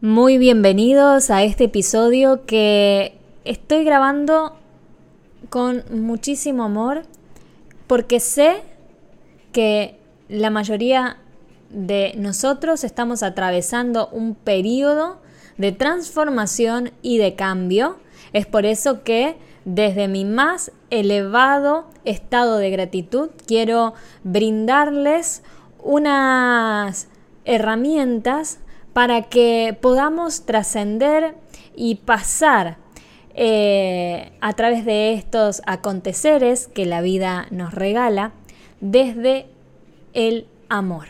Muy bienvenidos a este episodio que estoy grabando con muchísimo amor porque sé que la mayoría de nosotros estamos atravesando un periodo de transformación y de cambio. Es por eso que desde mi más elevado estado de gratitud quiero brindarles unas herramientas para que podamos trascender y pasar eh, a través de estos aconteceres que la vida nos regala desde el amor.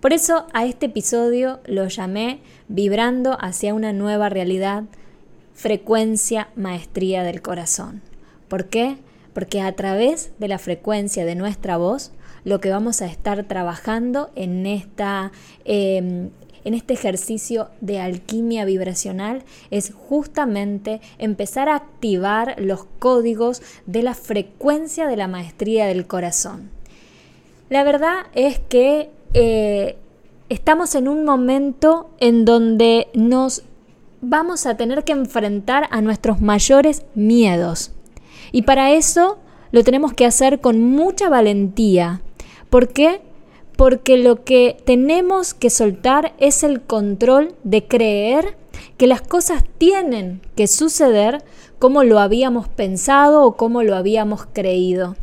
Por eso a este episodio lo llamé Vibrando hacia una nueva realidad, frecuencia, maestría del corazón. ¿Por qué? Porque a través de la frecuencia de nuestra voz, lo que vamos a estar trabajando en esta em, en este ejercicio de alquimia vibracional es justamente empezar a activar los códigos de la frecuencia de la maestría del corazón. La verdad es que eh, estamos en un momento en donde nos vamos a tener que enfrentar a nuestros mayores miedos. Y para eso lo tenemos que hacer con mucha valentía. ¿Por qué? Porque lo que tenemos que soltar es el control de creer que las cosas tienen que suceder como lo habíamos pensado o como lo habíamos creído.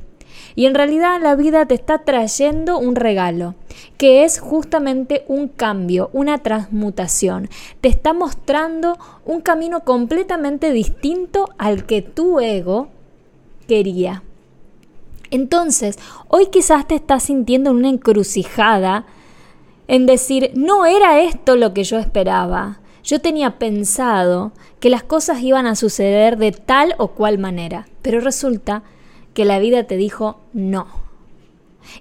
Y en realidad la vida te está trayendo un regalo, que es justamente un cambio, una transmutación. Te está mostrando un camino completamente distinto al que tu ego quería. Entonces, hoy quizás te estás sintiendo en una encrucijada en decir, no era esto lo que yo esperaba. Yo tenía pensado que las cosas iban a suceder de tal o cual manera, pero resulta que la vida te dijo no.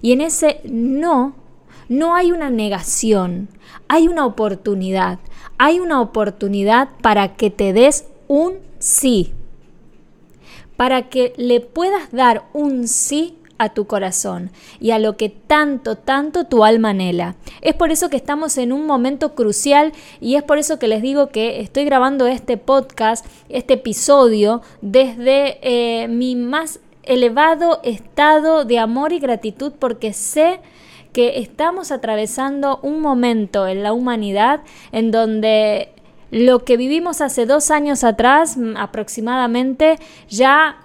Y en ese no no hay una negación, hay una oportunidad, hay una oportunidad para que te des un sí para que le puedas dar un sí a tu corazón y a lo que tanto, tanto tu alma anhela. Es por eso que estamos en un momento crucial y es por eso que les digo que estoy grabando este podcast, este episodio, desde eh, mi más elevado estado de amor y gratitud porque sé que estamos atravesando un momento en la humanidad en donde lo que vivimos hace dos años atrás mm, aproximadamente ya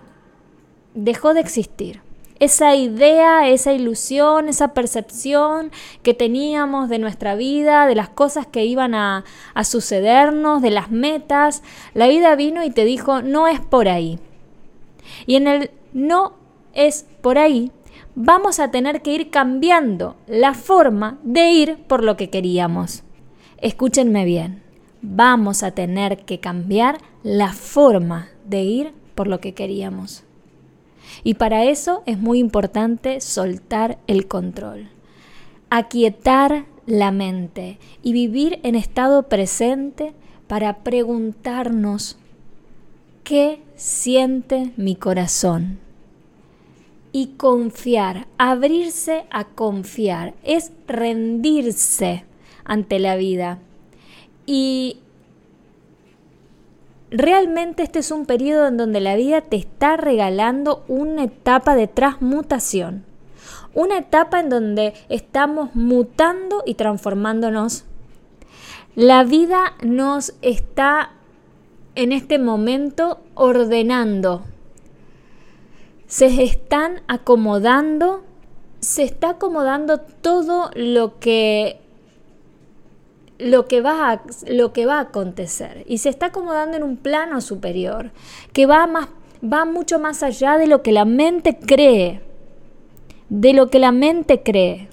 dejó de existir. Esa idea, esa ilusión, esa percepción que teníamos de nuestra vida, de las cosas que iban a, a sucedernos, de las metas, la vida vino y te dijo, no es por ahí. Y en el no es por ahí, vamos a tener que ir cambiando la forma de ir por lo que queríamos. Escúchenme bien vamos a tener que cambiar la forma de ir por lo que queríamos. Y para eso es muy importante soltar el control, aquietar la mente y vivir en estado presente para preguntarnos qué siente mi corazón. Y confiar, abrirse a confiar, es rendirse ante la vida y realmente este es un periodo en donde la vida te está regalando una etapa de transmutación. Una etapa en donde estamos mutando y transformándonos. La vida nos está en este momento ordenando. Se están acomodando, se está acomodando todo lo que lo que, va a, lo que va a acontecer y se está acomodando en un plano superior que va, más, va mucho más allá de lo que la mente cree, de lo que la mente cree.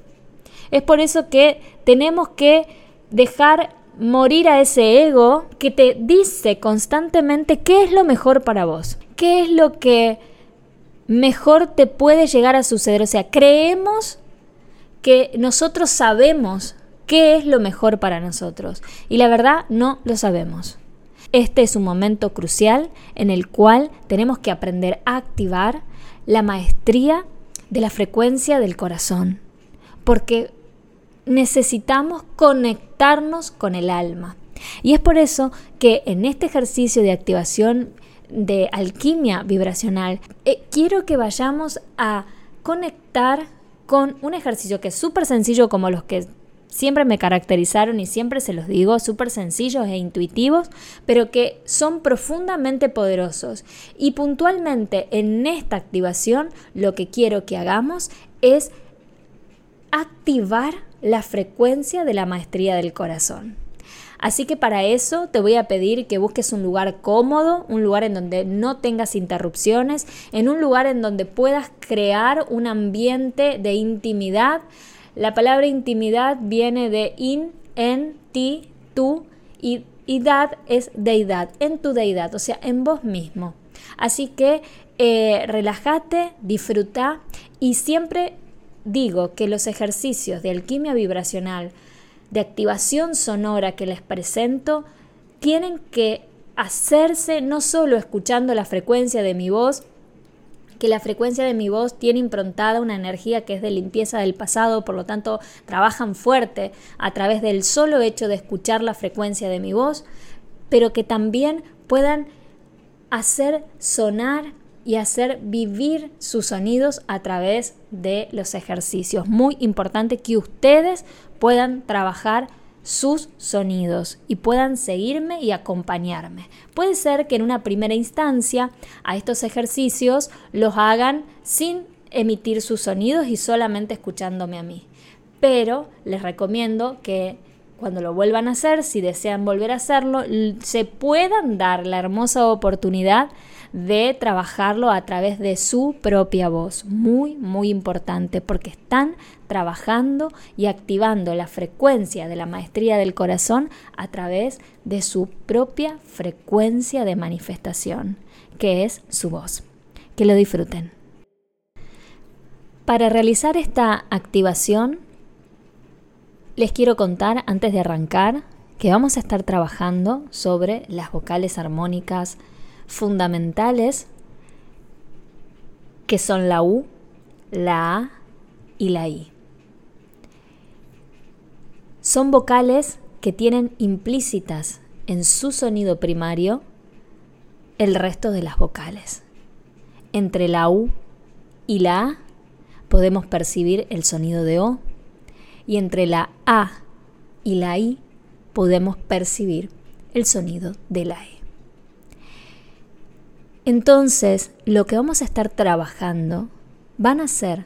Es por eso que tenemos que dejar morir a ese ego que te dice constantemente qué es lo mejor para vos, qué es lo que mejor te puede llegar a suceder. O sea, creemos que nosotros sabemos qué es lo mejor para nosotros. Y la verdad no lo sabemos. Este es un momento crucial en el cual tenemos que aprender a activar la maestría de la frecuencia del corazón, porque necesitamos conectarnos con el alma. Y es por eso que en este ejercicio de activación de alquimia vibracional, eh, quiero que vayamos a conectar con un ejercicio que es súper sencillo como los que siempre me caracterizaron y siempre se los digo, súper sencillos e intuitivos, pero que son profundamente poderosos. Y puntualmente en esta activación lo que quiero que hagamos es activar la frecuencia de la maestría del corazón. Así que para eso te voy a pedir que busques un lugar cómodo, un lugar en donde no tengas interrupciones, en un lugar en donde puedas crear un ambiente de intimidad. La palabra intimidad viene de in, en, ti, tú y, dad es deidad, en tu deidad, o sea, en vos mismo. Así que eh, relájate, disfruta y siempre digo que los ejercicios de alquimia vibracional, de activación sonora que les presento, tienen que hacerse no solo escuchando la frecuencia de mi voz, que la frecuencia de mi voz tiene improntada una energía que es de limpieza del pasado, por lo tanto trabajan fuerte a través del solo hecho de escuchar la frecuencia de mi voz, pero que también puedan hacer sonar y hacer vivir sus sonidos a través de los ejercicios. Muy importante que ustedes puedan trabajar sus sonidos y puedan seguirme y acompañarme. Puede ser que en una primera instancia a estos ejercicios los hagan sin emitir sus sonidos y solamente escuchándome a mí. Pero les recomiendo que cuando lo vuelvan a hacer, si desean volver a hacerlo, se puedan dar la hermosa oportunidad de trabajarlo a través de su propia voz. Muy, muy importante porque están trabajando y activando la frecuencia de la maestría del corazón a través de su propia frecuencia de manifestación, que es su voz. Que lo disfruten. Para realizar esta activación, les quiero contar antes de arrancar que vamos a estar trabajando sobre las vocales armónicas fundamentales que son la U, la A y la I. Son vocales que tienen implícitas en su sonido primario el resto de las vocales. Entre la U y la A podemos percibir el sonido de O y entre la A y la I podemos percibir el sonido de la E. Entonces, lo que vamos a estar trabajando van a ser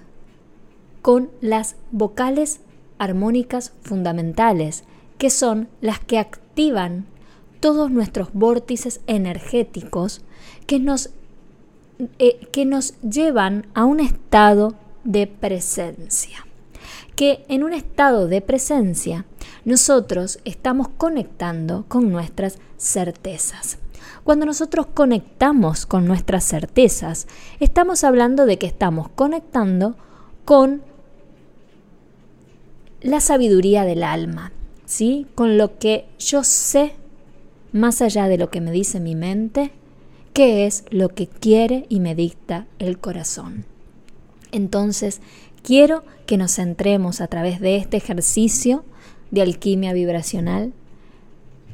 con las vocales armónicas fundamentales, que son las que activan todos nuestros vórtices energéticos que nos, eh, que nos llevan a un estado de presencia. Que en un estado de presencia nosotros estamos conectando con nuestras certezas. Cuando nosotros conectamos con nuestras certezas, estamos hablando de que estamos conectando con la sabiduría del alma, ¿sí? Con lo que yo sé más allá de lo que me dice mi mente, qué es lo que quiere y me dicta el corazón. Entonces, quiero que nos centremos a través de este ejercicio de alquimia vibracional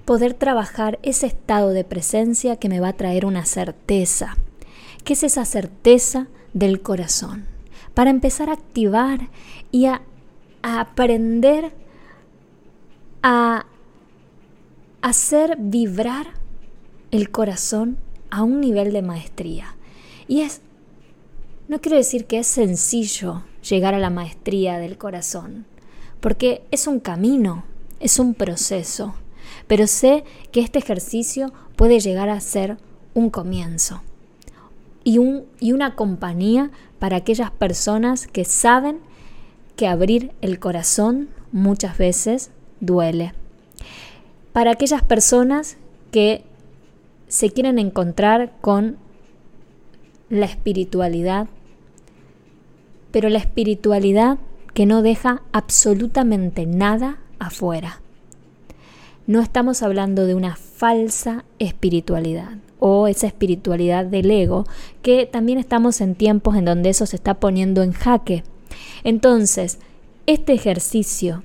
poder trabajar ese estado de presencia que me va a traer una certeza. ¿Qué es esa certeza del corazón? Para empezar a activar y a, aprender a hacer vibrar el corazón a un nivel de maestría. Y es, no quiero decir que es sencillo llegar a la maestría del corazón, porque es un camino, es un proceso pero sé que este ejercicio puede llegar a ser un comienzo y, un, y una compañía para aquellas personas que saben que abrir el corazón muchas veces duele. Para aquellas personas que se quieren encontrar con la espiritualidad, pero la espiritualidad que no deja absolutamente nada afuera no estamos hablando de una falsa espiritualidad o esa espiritualidad del ego, que también estamos en tiempos en donde eso se está poniendo en jaque. Entonces, este ejercicio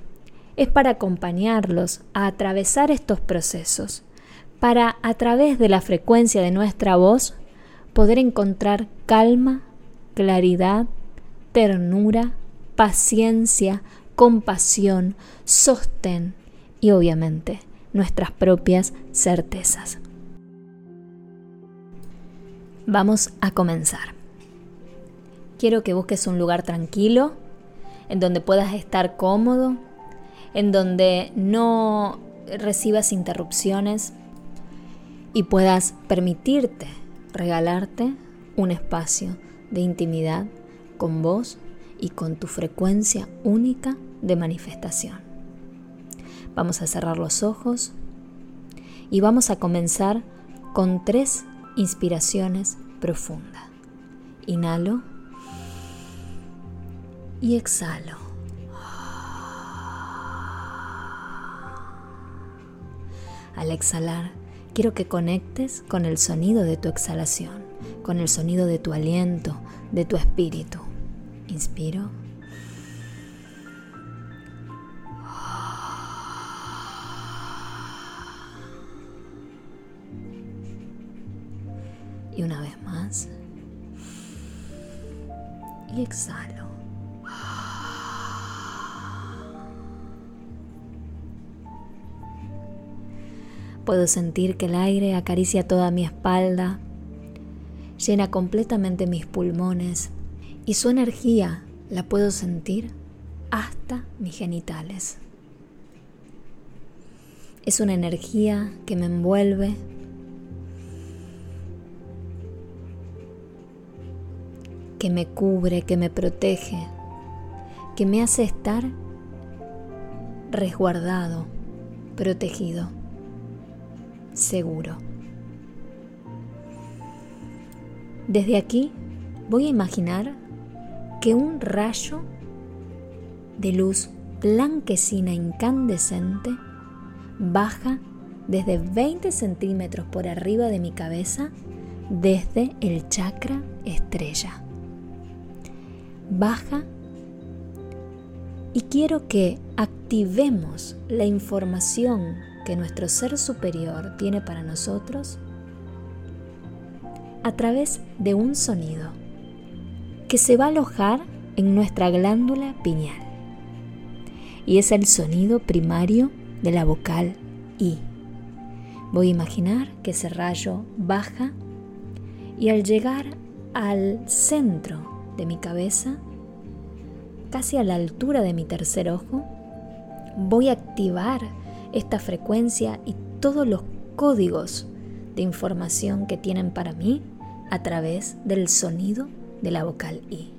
es para acompañarlos a atravesar estos procesos, para a través de la frecuencia de nuestra voz poder encontrar calma, claridad, ternura, paciencia, compasión, sostén y obviamente nuestras propias certezas. Vamos a comenzar. Quiero que busques un lugar tranquilo, en donde puedas estar cómodo, en donde no recibas interrupciones y puedas permitirte regalarte un espacio de intimidad con vos y con tu frecuencia única de manifestación. Vamos a cerrar los ojos y vamos a comenzar con tres inspiraciones profundas. Inhalo y exhalo. Al exhalar, quiero que conectes con el sonido de tu exhalación, con el sonido de tu aliento, de tu espíritu. Inspiro. Y una vez más. Y exhalo. Puedo sentir que el aire acaricia toda mi espalda, llena completamente mis pulmones y su energía la puedo sentir hasta mis genitales. Es una energía que me envuelve, que me cubre, que me protege, que me hace estar resguardado, protegido seguro. Desde aquí voy a imaginar que un rayo de luz blanquecina incandescente baja desde 20 centímetros por arriba de mi cabeza desde el chakra estrella. Baja y quiero que activemos la información que nuestro ser superior tiene para nosotros a través de un sonido que se va a alojar en nuestra glándula pineal. Y es el sonido primario de la vocal I. Voy a imaginar que ese rayo baja y al llegar al centro de mi cabeza, casi a la altura de mi tercer ojo, voy a activar esta frecuencia y todos los códigos de información que tienen para mí a través del sonido de la vocal I.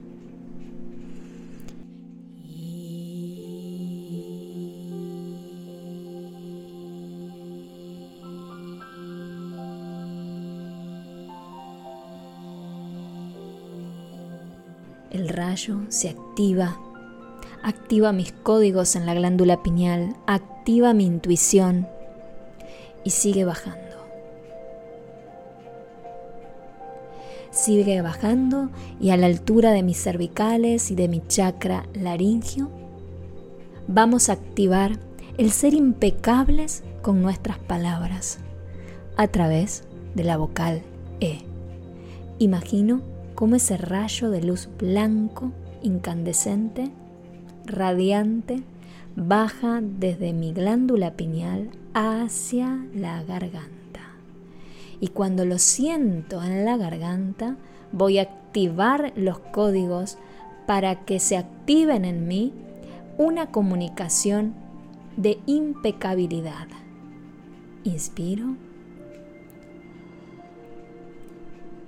El rayo se activa activa mis códigos en la glándula pineal, activa mi intuición y sigue bajando. Sigue bajando y a la altura de mis cervicales y de mi chakra laringio, vamos a activar el ser impecables con nuestras palabras a través de la vocal E. Imagino cómo ese rayo de luz blanco incandescente radiante baja desde mi glándula pineal hacia la garganta. Y cuando lo siento en la garganta, voy a activar los códigos para que se activen en mí una comunicación de impecabilidad. Inspiro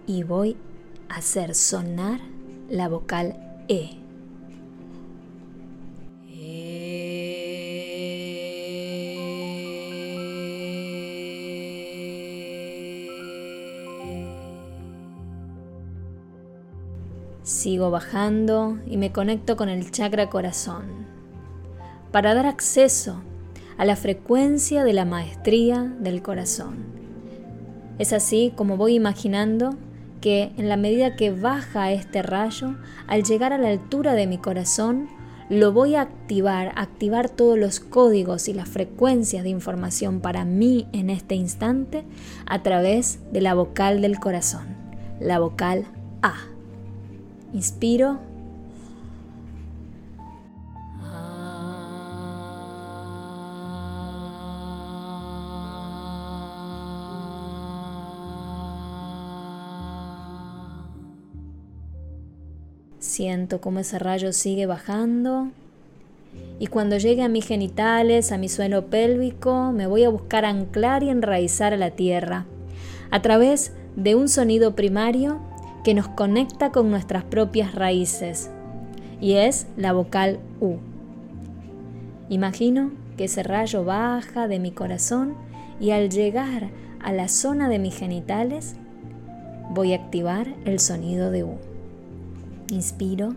y voy a hacer sonar la vocal E. Sigo bajando y me conecto con el chakra corazón para dar acceso a la frecuencia de la maestría del corazón. Es así como voy imaginando que en la medida que baja este rayo, al llegar a la altura de mi corazón, lo voy a activar, activar todos los códigos y las frecuencias de información para mí en este instante a través de la vocal del corazón, la vocal A. Inspiro. Siento cómo ese rayo sigue bajando. Y cuando llegue a mis genitales, a mi suelo pélvico, me voy a buscar anclar y enraizar a la tierra a través de un sonido primario que nos conecta con nuestras propias raíces y es la vocal U. Imagino que ese rayo baja de mi corazón y al llegar a la zona de mis genitales voy a activar el sonido de U. Inspiro.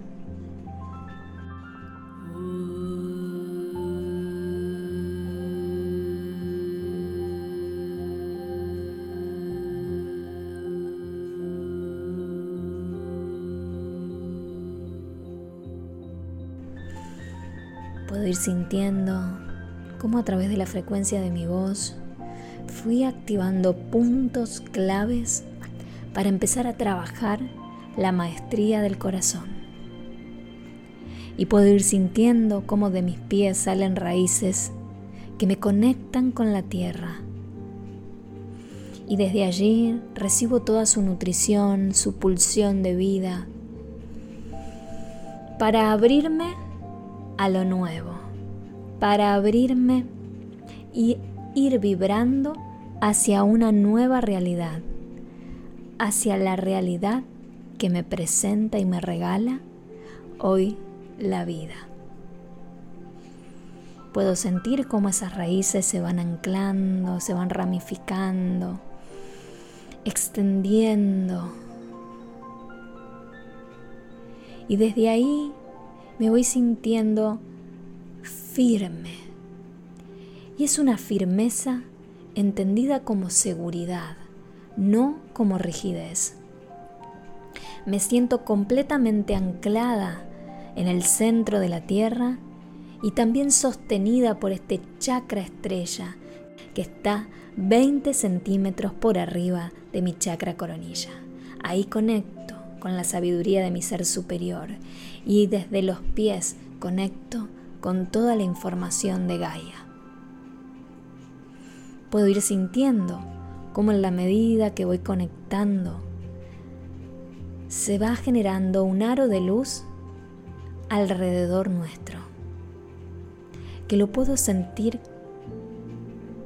Puedo ir sintiendo cómo a través de la frecuencia de mi voz fui activando puntos claves para empezar a trabajar la maestría del corazón. Y puedo ir sintiendo cómo de mis pies salen raíces que me conectan con la tierra. Y desde allí recibo toda su nutrición, su pulsión de vida, para abrirme a lo nuevo, para abrirme y ir vibrando hacia una nueva realidad, hacia la realidad que me presenta y me regala hoy la vida. Puedo sentir cómo esas raíces se van anclando, se van ramificando, extendiendo. Y desde ahí me voy sintiendo firme. Y es una firmeza entendida como seguridad, no como rigidez me siento completamente anclada en el centro de la Tierra y también sostenida por este chakra estrella que está 20 centímetros por arriba de mi chakra coronilla. Ahí conecto con la sabiduría de mi ser superior y desde los pies conecto con toda la información de Gaia. Puedo ir sintiendo cómo en la medida que voy conectando se va generando un aro de luz alrededor nuestro, que lo puedo sentir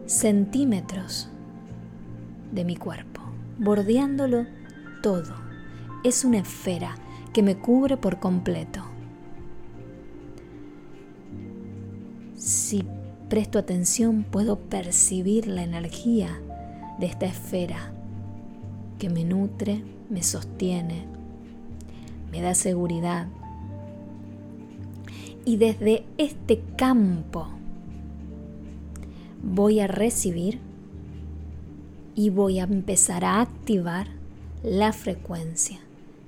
centímetros de mi cuerpo, bordeándolo todo. Es una esfera que me cubre por completo. Si presto atención puedo percibir la energía de esta esfera que me nutre, me sostiene, me da seguridad. Y desde este campo voy a recibir y voy a empezar a activar la frecuencia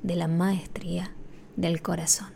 de la maestría del corazón.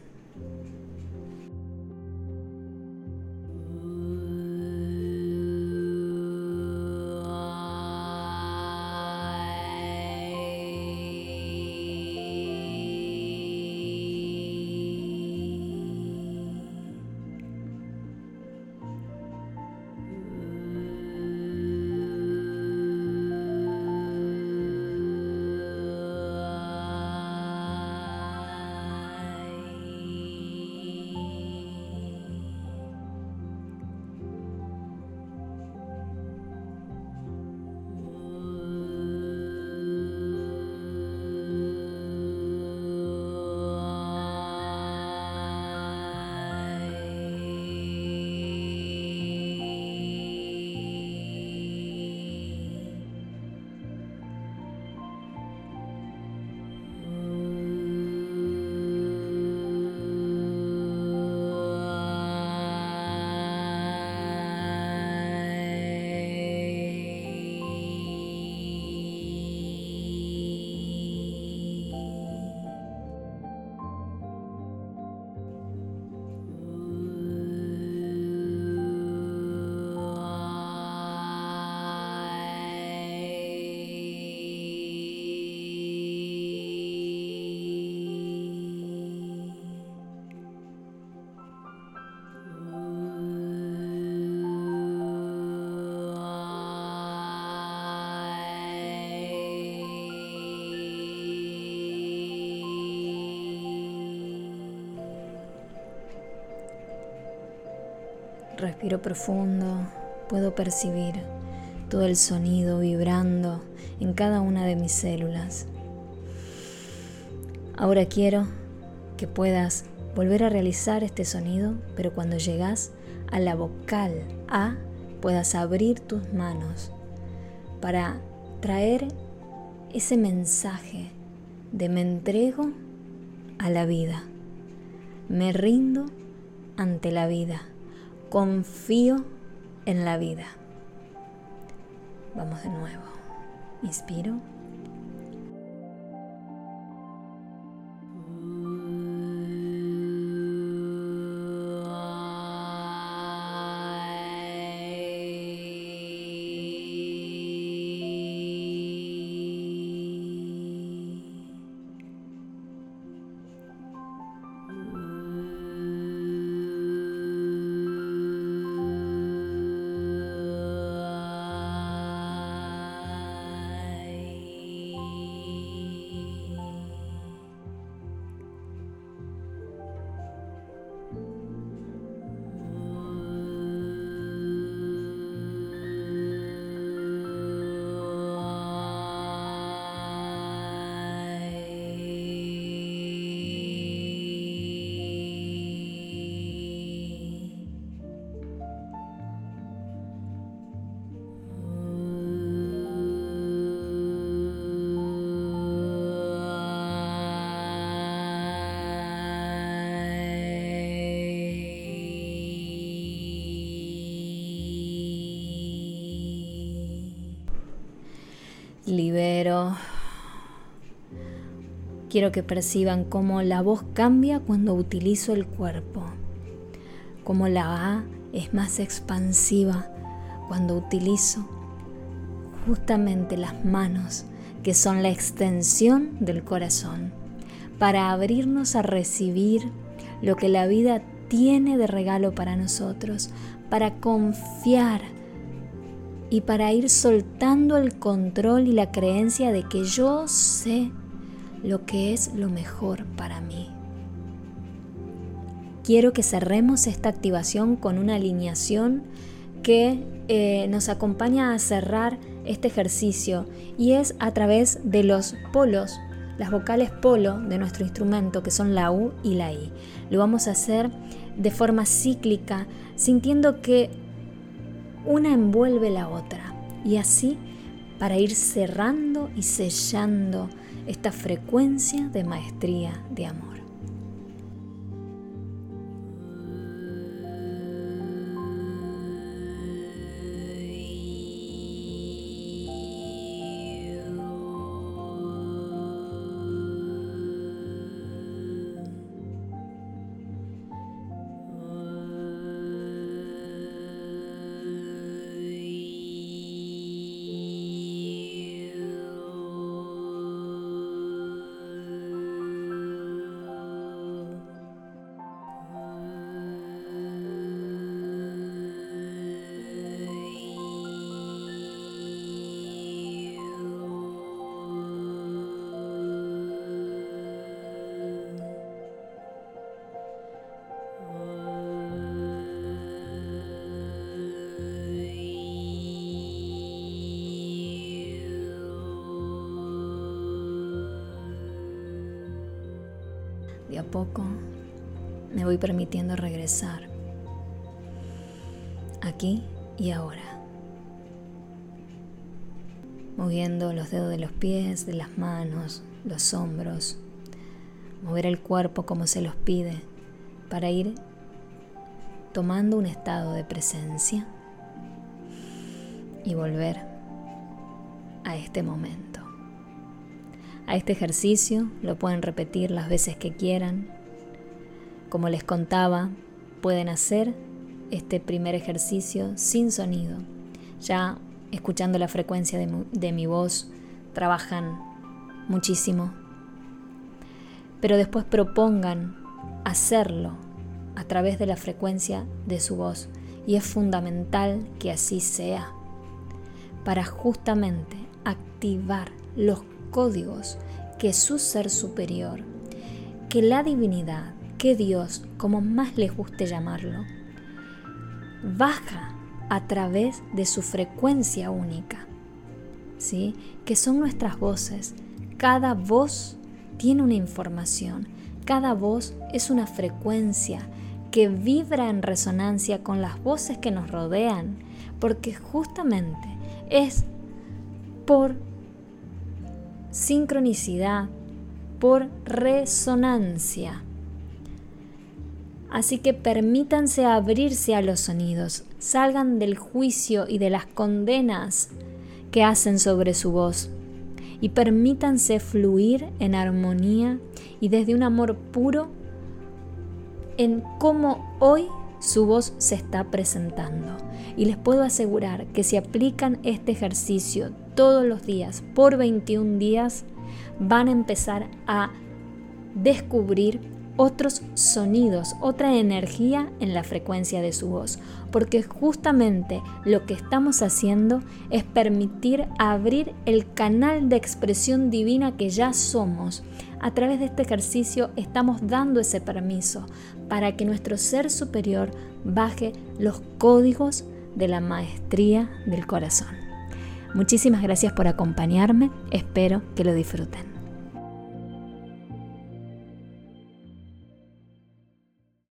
Respiro profundo, puedo percibir todo el sonido vibrando en cada una de mis células. Ahora quiero que puedas volver a realizar este sonido, pero cuando llegas a la vocal A, puedas abrir tus manos para traer ese mensaje de me entrego a la vida, me rindo ante la vida, confío en la vida. Vamos de nuevo. Inspiro. Quiero que perciban cómo la voz cambia cuando utilizo el cuerpo, cómo la A es más expansiva cuando utilizo justamente las manos, que son la extensión del corazón, para abrirnos a recibir lo que la vida tiene de regalo para nosotros, para confiar y para ir soltando el control y la creencia de que yo sé lo que es lo mejor para mí. Quiero que cerremos esta activación con una alineación que eh, nos acompaña a cerrar este ejercicio y es a través de los polos, las vocales polo de nuestro instrumento que son la U y la I. Lo vamos a hacer de forma cíclica, sintiendo que una envuelve la otra. Y así para ir cerrando y sellando esta frecuencia de maestría de amor. Poco me voy permitiendo regresar, aquí y ahora, moviendo los dedos de los pies, de las manos, los hombros, mover el cuerpo como se los pide para ir tomando un estado de presencia y volver a este momento a este ejercicio, lo pueden repetir las veces que quieran. Como les contaba, pueden hacer este primer ejercicio sin sonido. Ya escuchando la frecuencia de mi, voz, trabajan muchísimo. Pero después propongan hacerlo a través de la frecuencia de su voz. Y es fundamental que así sea para justamente activar los códigos que su ser superior, que la divinidad, que Dios, como más les guste llamarlo, baja a través de su frecuencia única, ¿sí? que son nuestras voces. Cada voz tiene una información, cada voz es una frecuencia que vibra en resonancia con las voces que nos rodean, porque justamente es por sincronicidad, por resonancia. Así que permítanse abrirse a los sonidos, salgan del juicio y de las condenas que hacen sobre su voz y permítanse fluir en armonía y desde un amor puro en cómo hoy su voz se está presentando. Y les puedo asegurar que si aplican este ejercicio todos los días por 21 días, van a empezar a descubrir otros sonidos, otra energía en la frecuencia de su voz, porque justamente lo que estamos haciendo es permitir abrir el canal de expresión divina que ya somos. A través de este ejercicio estamos dando ese permiso para que nuestro ser superior baje los códigos de la maestría del corazón. Muchísimas gracias por acompañarme, espero que lo disfruten.